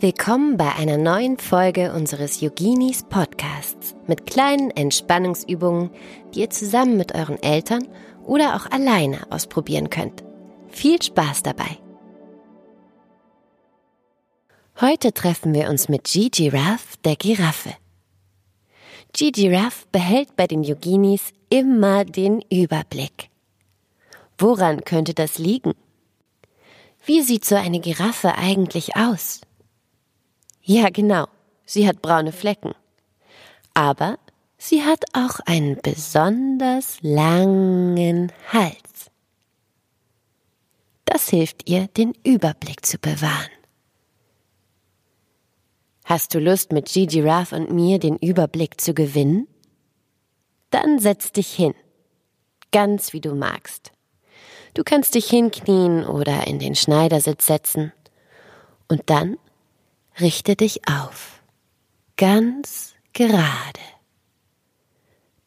Willkommen bei einer neuen Folge unseres Yoginis Podcasts mit kleinen Entspannungsübungen, die ihr zusammen mit euren Eltern oder auch alleine ausprobieren könnt. Viel Spaß dabei! Heute treffen wir uns mit Gigi Raff, der Giraffe. Gigi Raff behält bei den Yoginis immer den Überblick. Woran könnte das liegen? Wie sieht so eine Giraffe eigentlich aus? Ja, genau, sie hat braune Flecken. Aber sie hat auch einen besonders langen Hals. Das hilft ihr, den Überblick zu bewahren. Hast du Lust, mit Gigi Raff und mir den Überblick zu gewinnen? Dann setz dich hin. Ganz wie du magst. Du kannst dich hinknien oder in den Schneidersitz setzen. Und dann richte dich auf. Ganz gerade.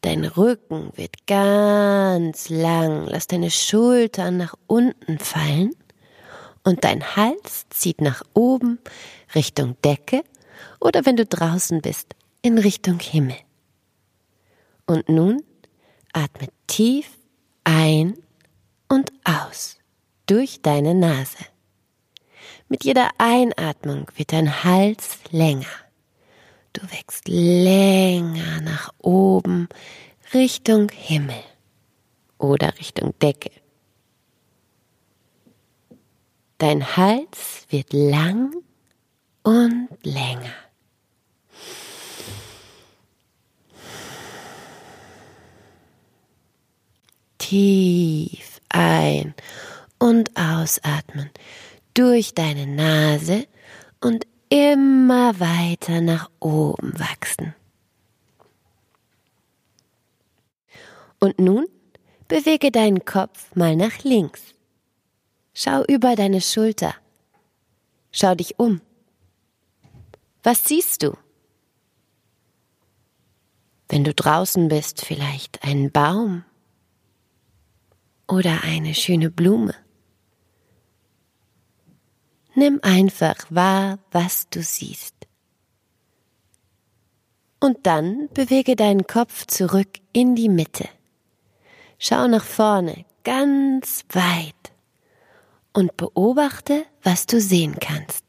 Dein Rücken wird ganz lang. Lass deine Schultern nach unten fallen. Und dein Hals zieht nach oben Richtung Decke oder wenn du draußen bist, in Richtung Himmel. Und nun atme tief ein und aus durch deine Nase. Mit jeder Einatmung wird dein Hals länger. Du wächst länger nach oben Richtung Himmel oder Richtung Decke. Dein Hals wird lang und länger. Tief ein- und ausatmen durch deine Nase und immer weiter nach oben wachsen. Und nun bewege deinen Kopf mal nach links. Schau über deine Schulter. Schau dich um. Was siehst du? Wenn du draußen bist, vielleicht einen Baum oder eine schöne Blume. Nimm einfach wahr, was du siehst. Und dann bewege deinen Kopf zurück in die Mitte. Schau nach vorne, ganz weit und beobachte, was du sehen kannst.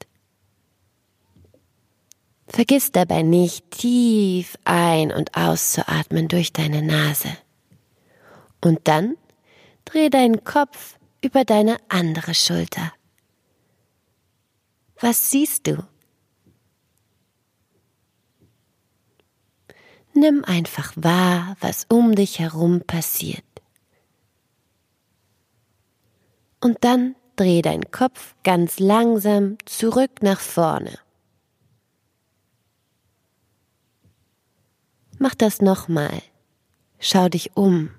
Vergiss dabei nicht, tief ein- und auszuatmen durch deine Nase. Und dann Dreh deinen Kopf über deine andere Schulter. Was siehst du? Nimm einfach wahr, was um dich herum passiert. Und dann dreh deinen Kopf ganz langsam zurück nach vorne. Mach das nochmal. Schau dich um.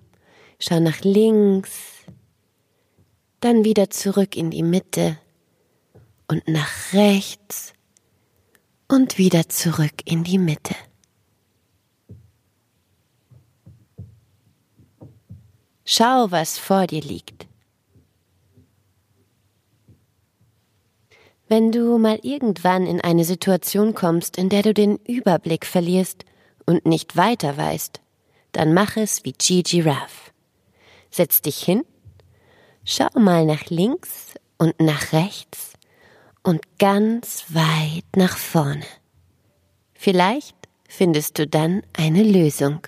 Schau nach links, dann wieder zurück in die Mitte und nach rechts und wieder zurück in die Mitte. Schau, was vor dir liegt. Wenn du mal irgendwann in eine Situation kommst, in der du den Überblick verlierst und nicht weiter weißt, dann mach es wie Gigi Raff. Setz dich hin, schau mal nach links und nach rechts und ganz weit nach vorne. Vielleicht findest du dann eine Lösung.